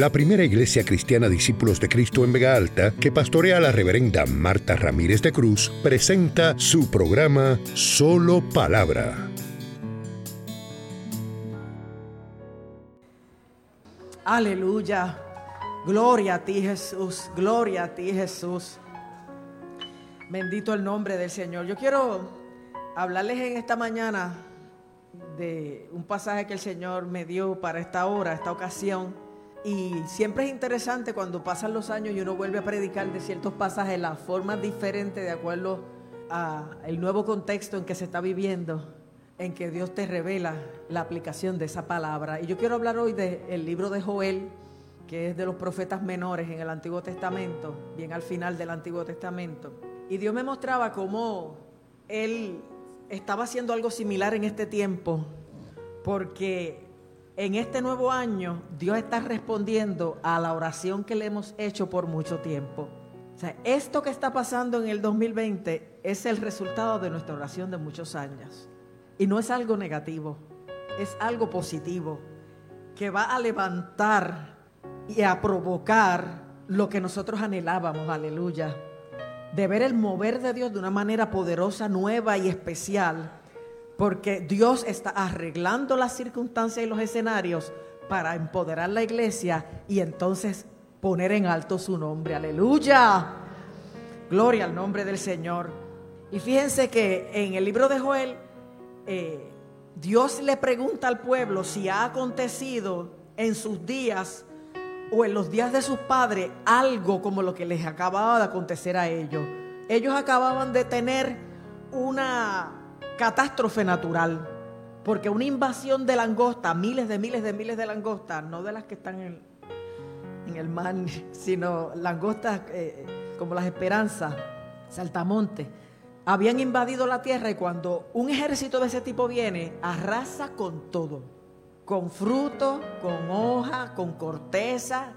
la primera iglesia cristiana Discípulos de Cristo en Vega Alta, que pastorea la reverenda Marta Ramírez de Cruz, presenta su programa Solo Palabra. Aleluya. Gloria a ti Jesús. Gloria a ti Jesús. Bendito el nombre del Señor. Yo quiero hablarles en esta mañana de un pasaje que el Señor me dio para esta hora, esta ocasión. Y siempre es interesante cuando pasan los años y uno vuelve a predicar de ciertos pasajes, las formas diferentes de acuerdo al nuevo contexto en que se está viviendo, en que Dios te revela la aplicación de esa palabra. Y yo quiero hablar hoy del libro de Joel, que es de los profetas menores en el Antiguo Testamento, bien al final del Antiguo Testamento. Y Dios me mostraba cómo Él estaba haciendo algo similar en este tiempo, porque en este nuevo año Dios está respondiendo a la oración que le hemos hecho por mucho tiempo. O sea, esto que está pasando en el 2020 es el resultado de nuestra oración de muchos años. Y no es algo negativo, es algo positivo que va a levantar y a provocar lo que nosotros anhelábamos, aleluya de ver el mover de Dios de una manera poderosa, nueva y especial, porque Dios está arreglando las circunstancias y los escenarios para empoderar la iglesia y entonces poner en alto su nombre. Aleluya. Gloria al nombre del Señor. Y fíjense que en el libro de Joel, eh, Dios le pregunta al pueblo si ha acontecido en sus días o en los días de sus padres algo como lo que les acababa de acontecer a ellos. Ellos acababan de tener una catástrofe natural, porque una invasión de langosta, miles de miles de miles de langostas, no de las que están en, en el mar, sino langostas eh, como las esperanzas, saltamontes, habían invadido la tierra y cuando un ejército de ese tipo viene, arrasa con todo con fruto, con hoja, con corteza.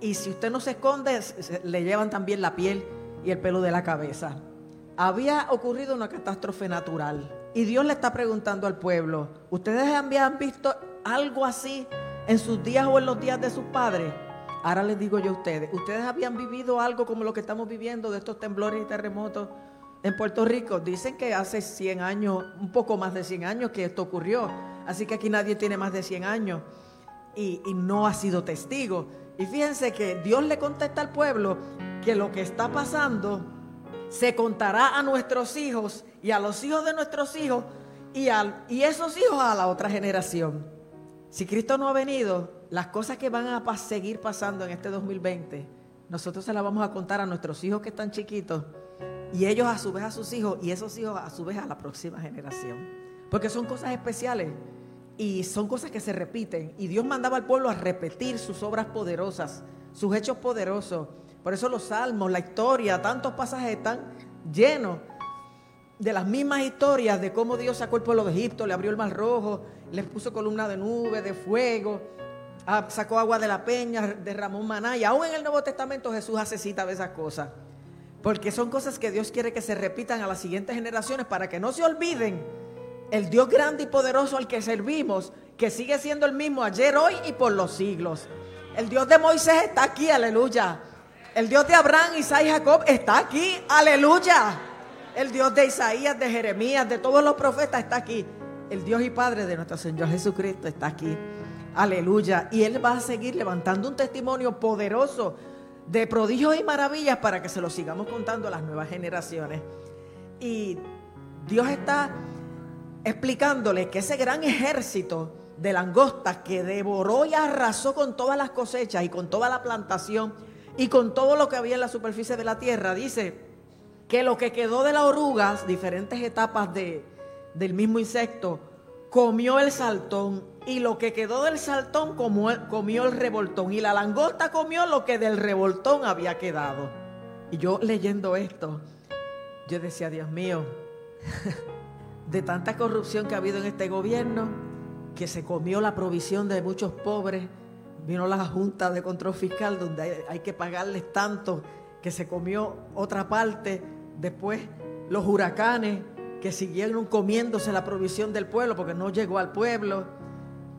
Y si usted no se esconde, le llevan también la piel y el pelo de la cabeza. Había ocurrido una catástrofe natural. Y Dios le está preguntando al pueblo, ¿ustedes habían visto algo así en sus días o en los días de sus padres? Ahora les digo yo a ustedes, ¿ustedes habían vivido algo como lo que estamos viviendo de estos temblores y terremotos en Puerto Rico? Dicen que hace 100 años, un poco más de 100 años que esto ocurrió. Así que aquí nadie tiene más de 100 años y, no ha sido testigo. Y fíjense que Dios le contesta al pueblo que lo que está pasando se contará a nuestros hijos y a los hijos de nuestros hijos y, y esos hijos a la otra generación. Si Cristo no ha venido, las cosas que van a seguir pasando en este 2020, nosotros se las vamos a contar a nuestros hijos que están chiquitos y ellos a su vez a sus hijos y esos hijos a su vez a la próxima generación. Porque son cosas especiales y son cosas que se repiten. Y Dios mandaba al pueblo a repetir sus obras poderosas, sus hechos poderosos. Por eso los salmos, la historia, tantos pasajes están llenos de las mismas historias de cómo Dios sacó el pueblo de Egipto, le abrió el mar rojo, les puso columna de nube, de fuego, ah, sacó agua de la peña, derramó maná. Y aún en el Nuevo Testamento Jesús hace cita de esas cosas. Porque son cosas que Dios quiere que se repitan a las siguientes generaciones para que no se olviden el Dios grande y poderoso al que servimos, que sigue siendo el mismo ayer, hoy y por los siglos. El Dios de Moisés está aquí, aleluya. El Dios de Abraham, Isaac y Jacob está aquí, aleluya. El Dios de Isaías, de Jeremías, de todos los profetas está aquí. El Dios y Padre de nuestro Señor Jesucristo está aquí. Aleluya. Y Él va a seguir levantando un testimonio poderoso de prodigios y maravillas para que se lo sigamos contando a las nuevas generaciones. Y Dios está explicándole que ese gran ejército de langostas que devoró y arrasó con todas las cosechas y con toda la plantación y con todo lo que había en la superficie de la tierra, dice que lo que quedó de las orugas, diferentes etapas de, del mismo insecto, comió el saltón y lo que quedó del saltón comió, comió el revoltón y la langosta comió lo que del revoltón había quedado. Y yo leyendo esto, yo decía, Dios mío, de tanta corrupción que ha habido en este gobierno, que se comió la provisión de muchos pobres. Vino la Junta de Control Fiscal donde hay, que pagarles tanto, que se comió otra parte. Después los huracanes que siguieron comiéndose la provisión del pueblo porque no llegó al pueblo.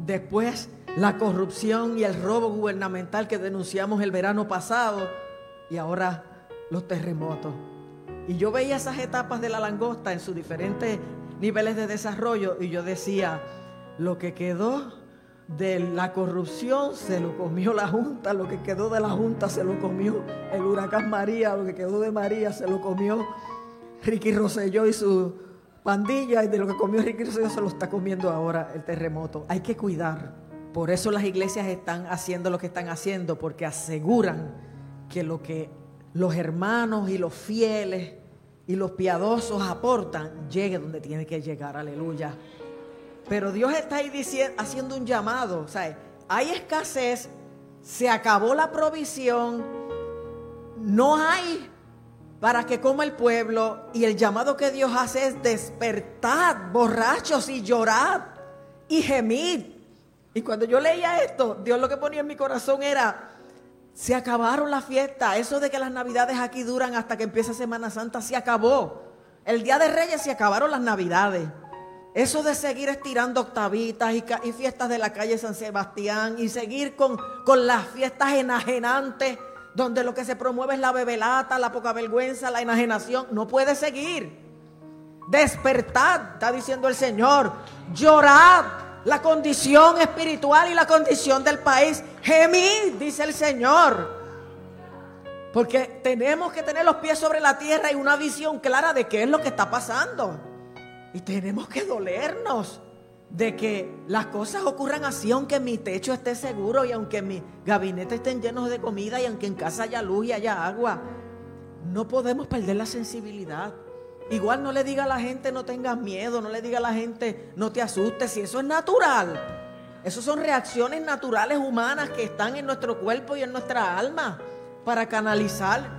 Después la corrupción y el robo gubernamental que denunciamos el verano pasado y ahora los terremotos. Y yo veía esas etapas de la langosta en sus diferentes niveles de desarrollo y yo decía, lo que quedó de la corrupción se lo comió la Junta, lo que quedó de la Junta se lo comió el huracán María, lo que quedó de María se lo comió Ricky Rosselló y su pandilla, y de lo que comió Ricky Rosselló se lo está comiendo ahora el terremoto. Hay que cuidar. Por eso las iglesias están haciendo lo que están haciendo, porque aseguran que lo que los hermanos y los fieles y los piadosos aportan llegue donde tiene que llegar. Aleluya. Pero Dios está ahí diciendo, haciendo un llamado. O sea, hay escasez, se acabó la provisión, no hay para que coma el pueblo. Y el llamado que Dios hace es despertar, borrachos y llorar y gemir. Y cuando yo leía esto, Dios lo que ponía en mi corazón era, se acabaron las fiestas. Eso de que las navidades aquí duran hasta que empieza Semana Santa, se acabó. El Día de Reyes se acabaron las navidades. Eso de seguir estirando octavitas y, fiestas de la calle San Sebastián y seguir con, con las fiestas enajenantes, donde lo que se promueve es la bebelata, la poca vergüenza, la enajenación, no puede seguir. Despertad, está diciendo el Señor. Llorad la condición espiritual y la condición del país. Gemid, dice el Señor. Porque tenemos que tener los pies sobre la tierra y una visión clara de qué es lo que está pasando. Y tenemos que dolernos de que las cosas ocurran así, aunque mi techo esté seguro y aunque mi gabinete estén llenos de comida y aunque en casa haya luz y haya agua. No podemos perder la sensibilidad. Igual no le diga a la gente no tengas miedo, no le diga a la gente no te asustes, si eso es natural. Esas son reacciones naturales humanas que están en nuestro cuerpo y en nuestra alma para canalizar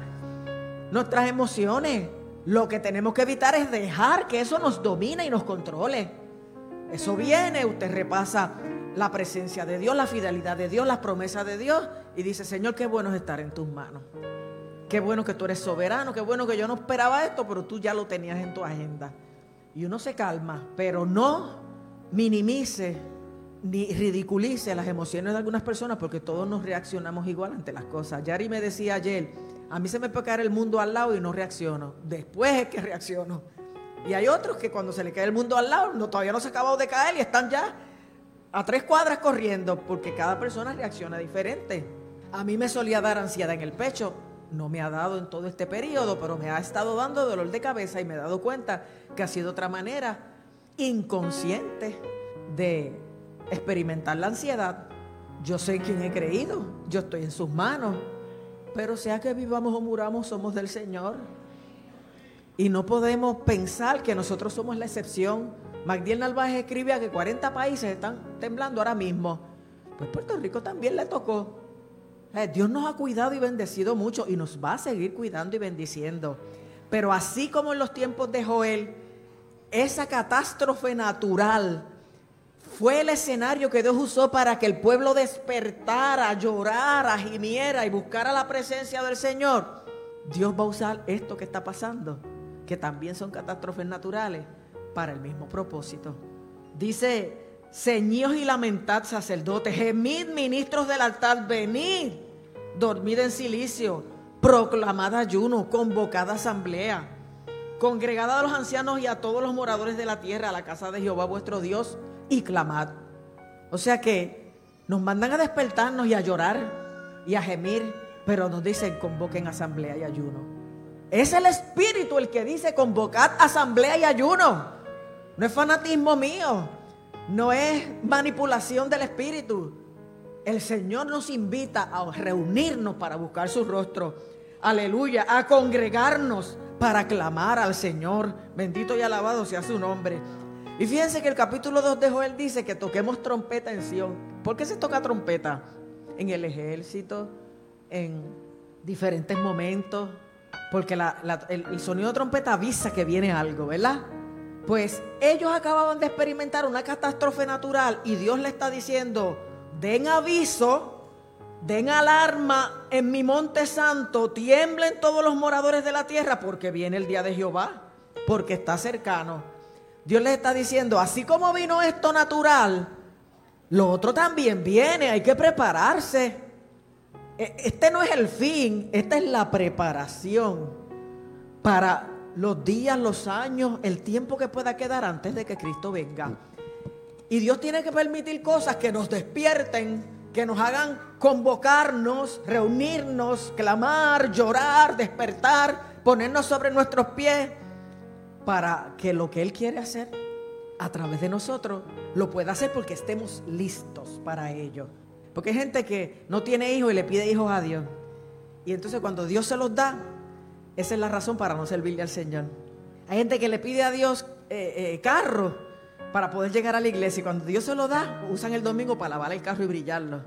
nuestras emociones. Lo que tenemos que evitar es dejar que eso nos domine y nos controle. Eso viene, usted repasa la presencia de Dios, la fidelidad de Dios, las promesas de Dios y dice, Señor, qué bueno es estar en tus manos. Qué bueno que tú eres soberano, qué bueno que yo no esperaba esto, pero tú ya lo tenías en tu agenda. Y uno se calma, pero no minimice ni ridiculice las emociones de algunas personas porque todos nos reaccionamos igual ante las cosas. Yari me decía ayer, a mí se me puede caer el mundo al lado y no reacciono. Después es que reacciono. Y hay otros que cuando se le cae el mundo al lado, no, todavía no se ha acabado de caer y están ya a tres cuadras corriendo, porque cada persona reacciona diferente. A mí me solía dar ansiedad en el pecho, no me ha dado en todo este periodo, pero me ha estado dando dolor de cabeza y me he dado cuenta que ha sido otra manera inconsciente de experimentar la ansiedad. Yo sé quién he creído, yo estoy en sus manos, pero sea que vivamos o muramos, somos del Señor. Y no podemos pensar que nosotros somos la excepción. Magdiel Narváez escribe que 40 países están temblando ahora mismo. Pues Puerto Rico también le tocó. Eh, Dios nos ha cuidado y bendecido mucho y nos va a seguir cuidando y bendiciendo. Pero así como en los tiempos de Joel, esa catástrofe natural fue el escenario que Dios usó para que el pueblo despertara, llorara, gimiera y buscara la presencia del Señor. Dios va a usar esto que está pasando, que también son catástrofes naturales, para el mismo propósito. Dice, ceñíos y lamentad sacerdotes, gemid ministros del altar, venid, dormid en silicio, proclamad ayuno, convocad asamblea, congregad a los ancianos y a todos los moradores de la tierra a la casa de Jehová vuestro Dios y clamad. O sea que nos mandan a despertarnos y a llorar y a gemir, pero nos dicen convoquen asamblea y ayuno. Es el Espíritu el que dice convocad asamblea y ayuno. No es fanatismo mío, no es manipulación del Espíritu. El Señor nos invita a reunirnos para buscar su rostro. Aleluya, a congregarnos para clamar al Señor. Bendito y alabado sea su nombre. Y fíjense que el capítulo 2 de Joel dice que toquemos trompeta en Sion. ¿Por qué se toca trompeta? En el ejército, en diferentes momentos. Porque el, sonido de trompeta avisa que viene algo, ¿verdad? Pues ellos acababan de experimentar una catástrofe natural y Dios le está diciendo, den aviso, den alarma en mi monte santo, tiemblen todos los moradores de la tierra porque viene el día de Jehová, porque está cercano. Dios les está diciendo, así como vino esto natural, lo otro también viene, hay que prepararse. E, este no es el fin, esta es la preparación para los días, los años, el tiempo que pueda quedar antes de que Cristo venga. Y Dios tiene que permitir cosas que nos despierten, que nos hagan convocarnos, reunirnos, clamar, llorar, despertar, ponernos sobre nuestros pies, para que lo que Él quiere hacer a través de nosotros lo pueda hacer porque estemos listos para ello. Porque hay gente que no tiene hijos y le pide hijos a Dios. Y entonces cuando Dios se los da, esa es la razón para no servirle al Señor. Hay gente que le pide a Dios eh, eh, carro para poder llegar a la iglesia. Y cuando Dios se lo da, usan el domingo para lavar el carro y brillarlo.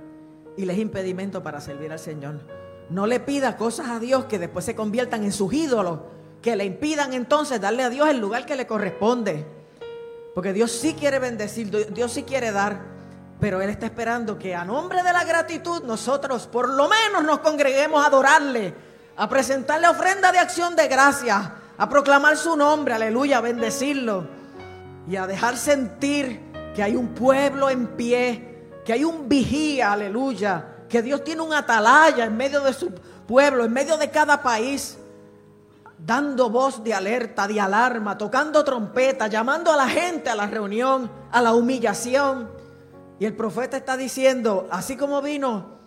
Y les es impedimento para servir al Señor. No le pida cosas a Dios que después se conviertan en sus ídolos, que le impidan entonces darle a Dios el lugar que le corresponde. Porque Dios sí quiere bendecir, Dios sí quiere dar, pero Él está esperando que a nombre de la gratitud nosotros por lo menos nos congreguemos a adorarle, a presentarle ofrenda de acción de gracia, a proclamar su nombre, aleluya, a bendecirlo y a dejar sentir que hay un pueblo en pie, que hay un vigía, aleluya, que Dios tiene un atalaya en medio de su pueblo, en medio de cada país, dando voz de alerta, de alarma, tocando trompeta, llamando a la gente a la reunión, a la humillación. Y el profeta está diciendo, así como vino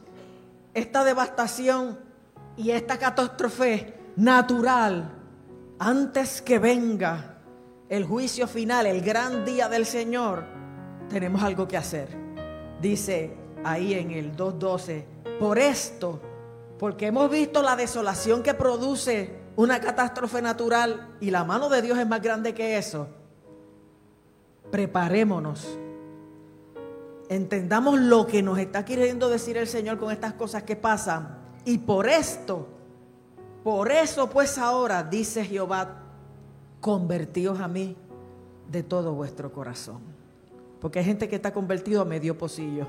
esta devastación y esta catástrofe natural, antes que venga el juicio final, el gran día del Señor, tenemos algo que hacer. Dice ahí en el 2.12, por esto, porque hemos visto la desolación que produce una catástrofe natural y la mano de Dios es más grande que eso, preparémonos. Entendamos lo que nos está queriendo decir el Señor con estas cosas que pasan. Y por esto, por eso pues ahora, dice Jehová, convertíos a mí de todo vuestro corazón. Porque hay gente que está convertido a medio pocillo.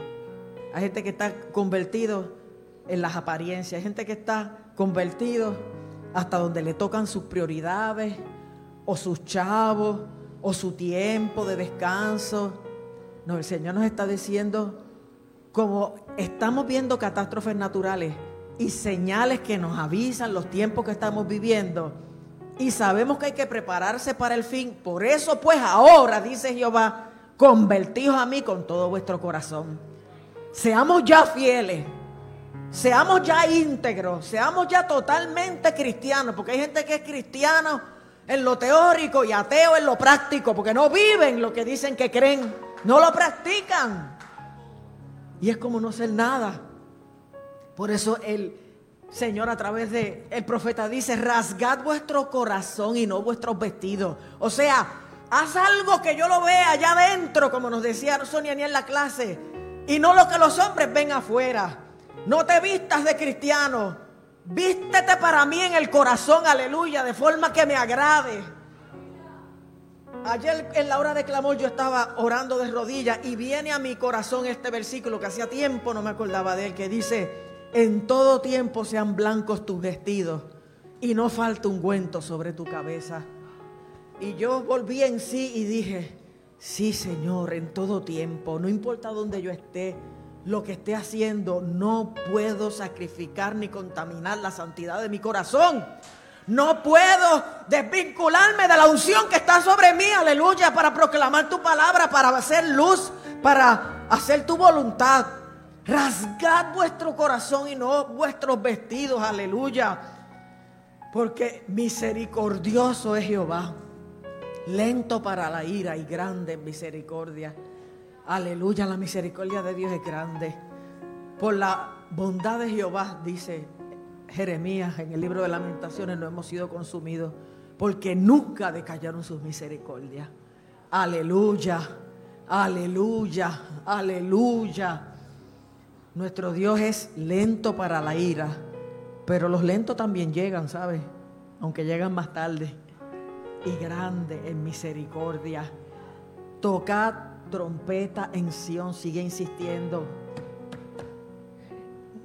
Hay gente que está convertido en las apariencias. Hay gente que está convertido hasta donde le tocan sus prioridades o sus chavos o su tiempo de descanso. No, el Señor nos está diciendo, como estamos viendo catástrofes naturales y señales que nos avisan los tiempos que estamos viviendo, y sabemos que hay que prepararse para el fin. Por eso pues ahora, dice Jehová, convertíos a mí con todo vuestro corazón. Seamos ya fieles, seamos ya íntegros, seamos ya totalmente cristianos, porque hay gente que es cristiano en lo teórico y ateo en lo práctico, porque no viven lo que dicen que creen, no lo practican. Y es como no ser nada. Por eso el Señor, a través de el profeta dice, rasgad vuestro corazón y no vuestros vestidos. O sea, haz algo que yo lo vea allá adentro, como nos decía Sonia ni en la clase, y no lo que los hombres ven afuera. No te vistas de cristiano, vístete para mí en el corazón, aleluya, de forma que me agrade. Ayer en la hora de clamor yo estaba orando de rodillas y viene a mi corazón este versículo que hacía tiempo no me acordaba de él, que dice, en todo tiempo sean blancos tus vestidos y no falte ungüento sobre tu cabeza. Y yo volví en sí y dije, sí Señor, en todo tiempo, no importa dónde yo esté, lo que esté haciendo, no puedo sacrificar ni contaminar la santidad de mi corazón. No puedo desvincularme de la unción que está sobre mí, aleluya, para proclamar tu palabra, para hacer luz, para hacer tu voluntad. Rasgad vuestro corazón y no vuestros vestidos, aleluya. Porque misericordioso es Jehová, lento para la ira y grande en misericordia. Aleluya, la misericordia de Dios es grande. Por la bondad de Jehová, dice Jeremías en el libro de lamentaciones, no hemos sido consumidos, porque nunca decallaron sus misericordias. Aleluya, aleluya, aleluya. Nuestro Dios es lento para la ira, pero los lentos también llegan, ¿sabes? Aunque llegan más tarde. Y grande en misericordia. Tocad trompeta en Sión, sigue insistiendo.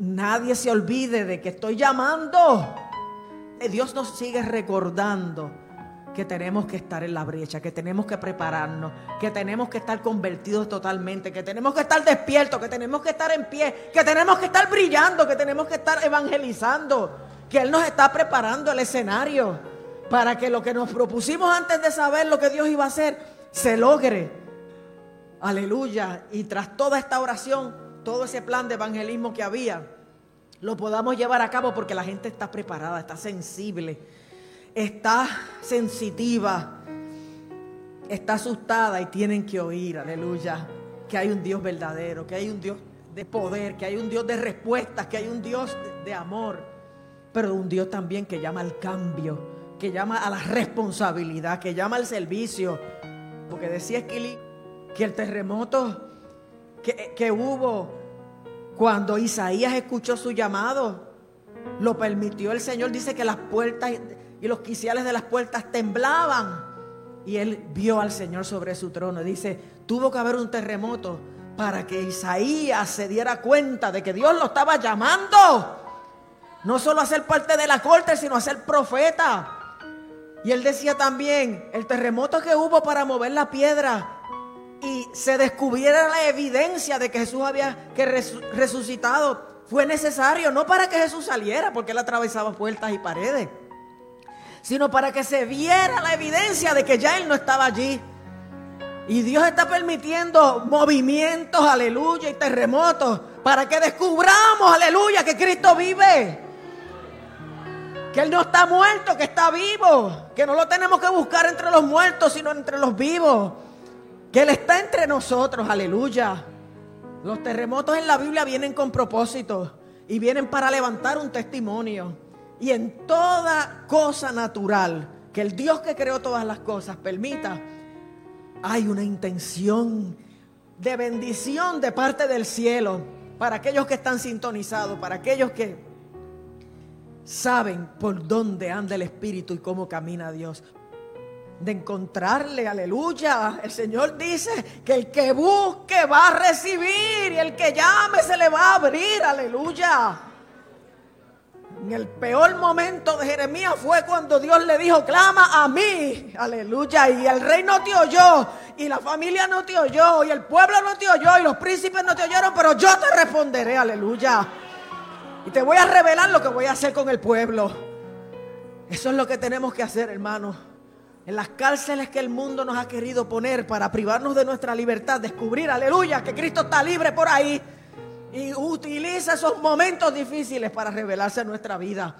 Nadie se olvide de que estoy llamando. Dios nos sigue recordando que tenemos que estar en la brecha, que tenemos que prepararnos, que tenemos que estar convertidos totalmente, que tenemos que estar despiertos, que tenemos que estar en pie, que tenemos que estar brillando, que tenemos que estar evangelizando, que Él nos está preparando el escenario para que lo que nos propusimos antes de saber lo que Dios iba a hacer se logre. Aleluya. Y tras toda esta oración, todo ese plan de evangelismo que había, lo podamos llevar a cabo porque la gente está preparada, está sensible está sensitiva, está asustada y tienen que oír, aleluya, que hay un Dios verdadero, que hay un Dios de poder, que hay un Dios de respuestas, que hay un Dios de, amor, pero un Dios también que llama al cambio, que llama a la responsabilidad, que llama al servicio. Porque decía Esquilí que el terremoto que, que hubo cuando Isaías escuchó su llamado, lo permitió el Señor. Dice que las puertas y los quiciales de las puertas temblaban. Y él vio al Señor sobre su trono. Dice, tuvo que haber un terremoto para que Isaías se diera cuenta de que Dios lo estaba llamando. No solo a ser parte de la corte, sino a ser profeta. Y él decía también, el terremoto que hubo para mover la piedra y se descubriera la evidencia de que Jesús había que resucitado, fue necesario, no para que Jesús saliera, porque él atravesaba puertas y paredes sino para que se viera la evidencia de que ya Él no estaba allí. Y Dios está permitiendo movimientos, aleluya, y terremotos, para que descubramos, aleluya, que Cristo vive. Que Él no está muerto, que está vivo. Que no lo tenemos que buscar entre los muertos, sino entre los vivos. Que Él está entre nosotros, aleluya. Los terremotos en la Biblia vienen con propósito y vienen para levantar un testimonio. Y en toda cosa natural que el Dios que creó todas las cosas permita, hay una intención de bendición de parte del cielo para aquellos que están sintonizados, para aquellos que saben por dónde anda el Espíritu y cómo camina Dios. De encontrarle, aleluya. El Señor dice que el que busque va a recibir y el que llame se le va a abrir, aleluya. En el peor momento de Jeremías fue cuando Dios le dijo, clama a mí, aleluya, y el rey no te oyó, y la familia no te oyó, y el pueblo no te oyó, y los príncipes no te oyeron, pero yo te responderé, aleluya. Y te voy a revelar lo que voy a hacer con el pueblo. Eso es lo que tenemos que hacer, hermanos. En las cárceles que el mundo nos ha querido poner para privarnos de nuestra libertad, descubrir, aleluya, que Cristo está libre por ahí y utiliza esos momentos difíciles para revelarse en nuestra vida.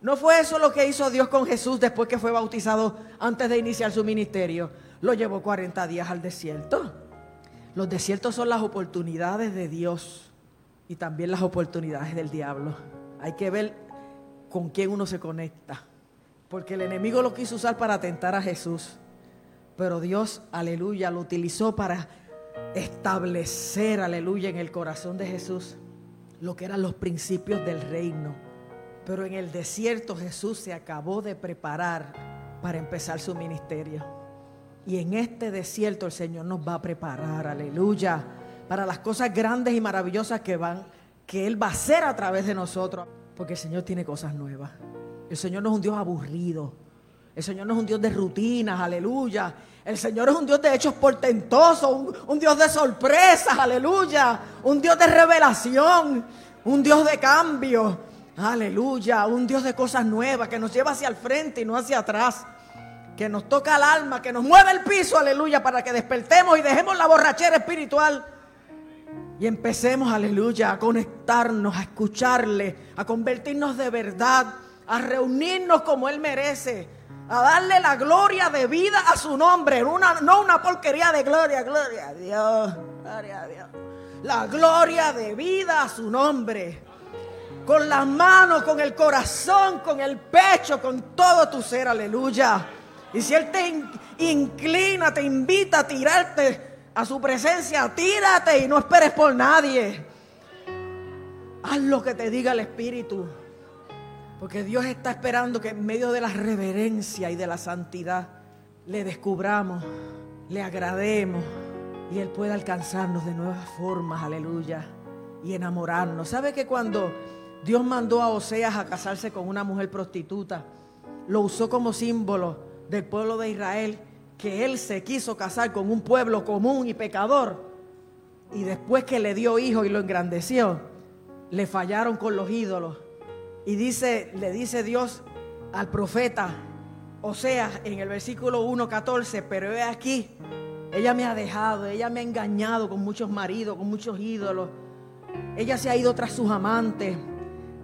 No fue eso lo que hizo Dios con Jesús después que fue bautizado antes de iniciar su ministerio. Lo llevó 40 días al desierto. Los desiertos son las oportunidades de Dios y también las oportunidades del diablo. Hay que ver con quién uno se conecta. Porque el enemigo lo quiso usar para atentar a Jesús. Pero Dios, aleluya, lo utilizó para establecer, aleluya, en el corazón de Jesús lo que eran los principios del reino. Pero en el desierto Jesús se acabó de preparar para empezar su ministerio. Y en este desierto el Señor nos va a preparar, aleluya, para las cosas grandes y maravillosas que van, que Él va a hacer a través de nosotros. Porque el Señor tiene cosas nuevas. El Señor no es un Dios aburrido. El Señor no es un Dios de rutinas, aleluya. El Señor es un Dios de hechos portentosos, un, Dios de sorpresas, aleluya. Un Dios de revelación, un Dios de cambio, aleluya. Un Dios de cosas nuevas que nos lleva hacia el frente y no hacia atrás. Que nos toca el alma, que nos mueve el piso, aleluya, para que despertemos y dejemos la borrachera espiritual. Y empecemos, aleluya, a conectarnos, a escucharle, a convertirnos de verdad, a reunirnos como Él merece a darle la gloria de vida a su nombre, no una porquería de gloria, gloria a Dios, gloria a Dios. La gloria de vida a su nombre. Con las manos, con el corazón, con el pecho, con todo tu ser, aleluya. Y si Él te inclina, te invita a tirarte a su presencia, tírate y no esperes por nadie. Haz lo que te diga el Espíritu. Porque Dios está esperando que en medio de la reverencia y de la santidad le descubramos, le agrademos y Él pueda alcanzarnos de nuevas formas, aleluya, y enamorarnos. ¿Sabe que cuando Dios mandó a Oseas a casarse con una mujer prostituta, lo usó como símbolo del pueblo de Israel que él se quiso casar con un pueblo común y pecador. Y después que le dio hijo y lo engrandeció, le fallaron con los ídolos. Y dice, le dice Dios al profeta, o sea, en el versículo 1.14, pero he aquí, ella me ha dejado, ella me ha engañado con muchos maridos, con muchos ídolos. Ella se ha ido tras sus amantes,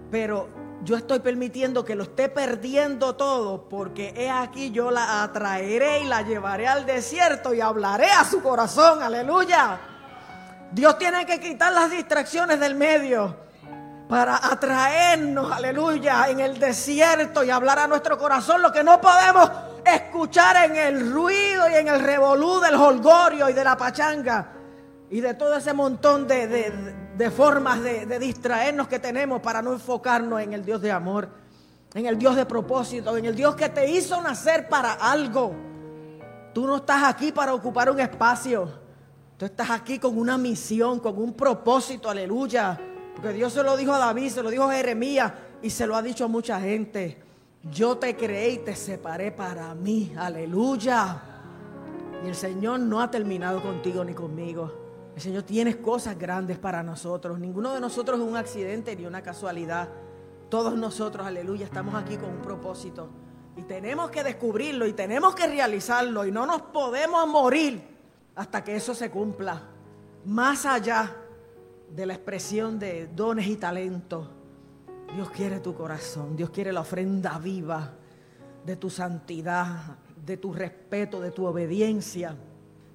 pero yo estoy permitiendo que lo esté perdiendo todo porque he aquí yo la atraeré y la llevaré al desierto y hablaré a su corazón, aleluya. Dios tiene que quitar las distracciones del medio para atraernos, aleluya, en el desierto y hablar a nuestro corazón lo que no podemos escuchar en el ruido y en el revolú del holgorio y de la pachanga y de todo ese montón de, de, formas de, de distraernos que tenemos para no enfocarnos en el Dios de amor, en el Dios de propósito, en el Dios que te hizo nacer para algo. Tú no estás aquí para ocupar un espacio. Tú estás aquí con una misión, con un propósito, aleluya. Porque Dios se lo dijo a David, se lo dijo a Jeremías y se lo ha dicho a mucha gente. Yo te creé y te separé para mí, aleluya. Y el Señor no ha terminado contigo ni conmigo. El Señor tiene cosas grandes para nosotros. Ninguno de nosotros es un accidente ni una casualidad. Todos nosotros, aleluya, estamos aquí con un propósito. Y tenemos que descubrirlo y tenemos que realizarlo. Y no nos podemos morir hasta que eso se cumpla. Más allá de la expresión de dones y talentos. Dios quiere tu corazón. Dios quiere la ofrenda viva de tu santidad, de tu respeto, de tu obediencia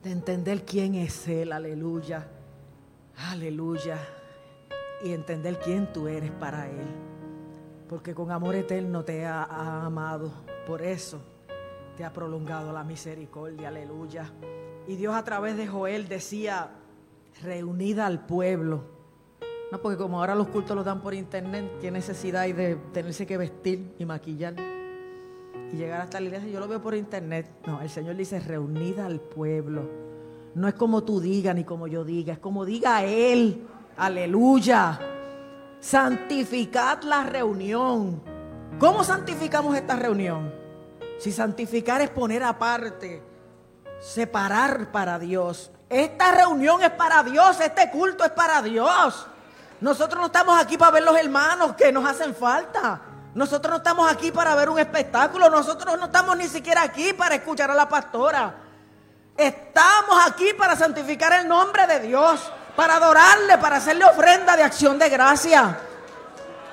de entender quién es Él, aleluya, aleluya, y entender quién tú eres para Él, porque con amor eterno te ha, amado, por eso te ha prolongado la misericordia, aleluya. Y Dios a través de Joel decía, reunida al pueblo, no, porque como ahora los cultos los dan por internet, ¿qué necesidad hay de tenerse que vestir y maquillar? y llegar hasta la iglesia. Yo lo veo por internet. No, el Señor dice reunida al pueblo. No es como tú digas ni como yo diga, es como diga Él. Aleluya. Santificad la reunión. ¿Cómo santificamos esta reunión? Si santificar es poner aparte, separar para Dios. Esta reunión es para Dios, este culto es para Dios. Nosotros no estamos aquí para ver los hermanos que nos hacen falta. Nosotros no estamos aquí para ver un espectáculo, nosotros no estamos ni siquiera aquí para escuchar a la pastora. Estamos aquí para santificar el nombre de Dios, para adorarle, para hacerle ofrenda de acción de gracia.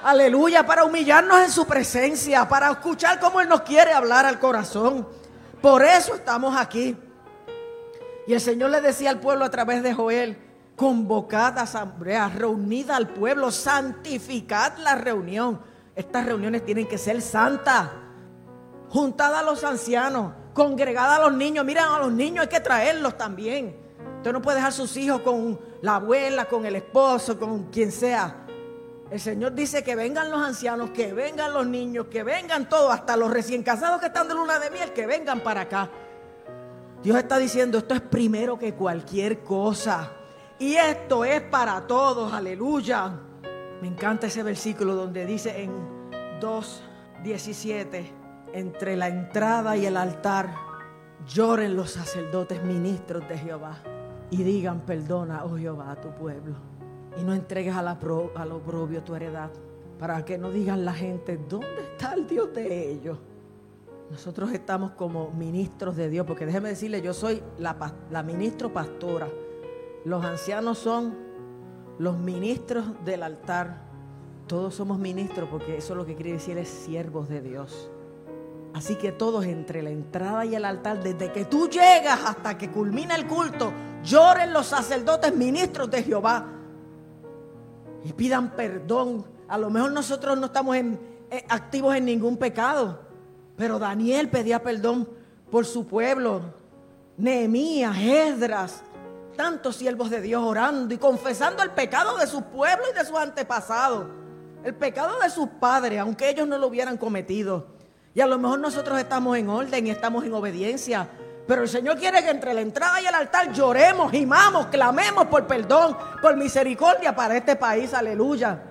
Aleluya, para humillarnos en su presencia, para escuchar cómo Él nos quiere hablar al corazón. Por eso estamos aquí. Y el Señor le decía al pueblo a través de Joel, convocad asamblea, reunida al pueblo, santificad la reunión. Estas reuniones tienen que ser santas. Juntada a los ancianos, congregada a los niños. Miren, a los niños hay que traerlos también. Usted no puede dejar sus hijos con la abuela, con el esposo, con quien sea. El Señor dice que vengan los ancianos, que vengan los niños, que vengan todos, hasta los recién casados que están de luna de miel, que vengan para acá. Dios está diciendo, esto es primero que cualquier cosa. Y esto es para todos, aleluya. Me encanta ese versículo donde dice en 2.17, entre la entrada y el altar, lloren los sacerdotes ministros de Jehová y digan, perdona, oh Jehová, a tu pueblo. Y no entregues a la al oprobio tu heredad, para que no digan la gente, ¿dónde está el Dios de ellos? Nosotros estamos como ministros de Dios, porque déjeme decirle, yo soy la, ministro pastora. Los ancianos son los ministros del altar, todos somos ministros porque eso es lo que quiere decir es siervos de Dios. Así que todos entre la entrada y el altar, desde que tú llegas hasta que culmina el culto, lloren los sacerdotes ministros de Jehová y pidan perdón. A lo mejor nosotros no estamos eh, activos en ningún pecado, pero Daniel pedía perdón por su pueblo. Nehemías, Esdras, tantos siervos de Dios orando y confesando el pecado de su pueblo y de sus antepasados. El pecado de sus padres, aunque ellos no lo hubieran cometido. Y a lo mejor nosotros estamos en orden y estamos en obediencia. Pero el Señor quiere que entre la entrada y el altar lloremos, gimamos, clamemos por perdón, por misericordia para este país. Aleluya.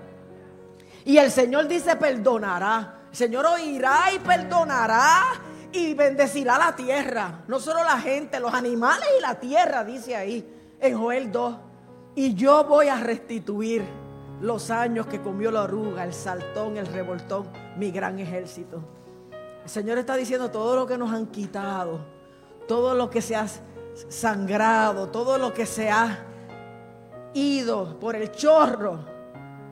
Y el Señor dice perdonará. Señor oirá y perdonará y bendecirá la tierra. No solo la gente, los animales y la tierra, dice ahí en Joel 2. Y yo voy a restituir los años que comió la oruga, el saltón, el revoltón, mi gran ejército. El Señor está diciendo todo lo que nos han quitado, todo lo que se ha sangrado, todo lo que se ha ido por el chorro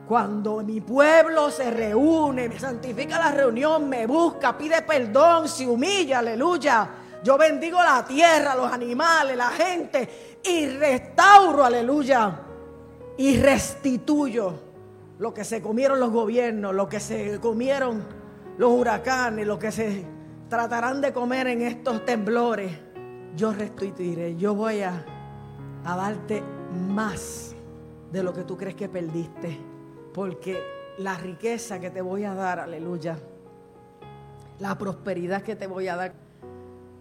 cuando mi pueblo se reúne, me santifica la reunión, me busca, pide perdón, se humilla, aleluya. Yo bendigo la tierra, los animales, la gente y restauro, aleluya. Y restituyo lo que se comieron los gobiernos, lo que se comieron los huracanes, lo que se tratarán de comer en estos temblores. Yo restituiré, yo voy a, a darte más de lo que tú crees que perdiste porque la riqueza que te voy a dar, aleluya, la prosperidad que te voy a dar,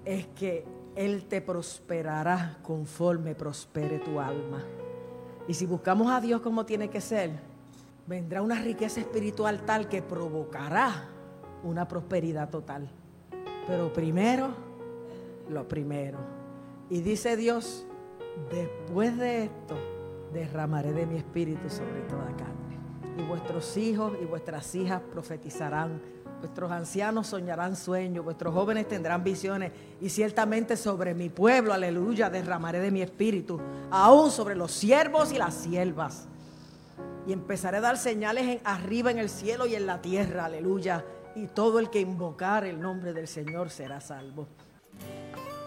es que Él te prosperará conforme prospere tu alma. Y si buscamos a Dios como tiene que ser, vendrá una riqueza espiritual tal que provocará una prosperidad total. Pero primero, lo primero. Y dice Dios, después de esto, derramaré de mi espíritu sobre toda carne y vuestros hijos y vuestras hijas profetizarán. Vuestros ancianos soñarán sueños, vuestros jóvenes tendrán visiones y ciertamente sobre mi pueblo, aleluya, derramaré de mi espíritu, aún sobre los siervos y las siervas. Y empezaré a dar señales en, arriba en el cielo y en la tierra, aleluya. Y todo el que invocar el nombre del Señor será salvo.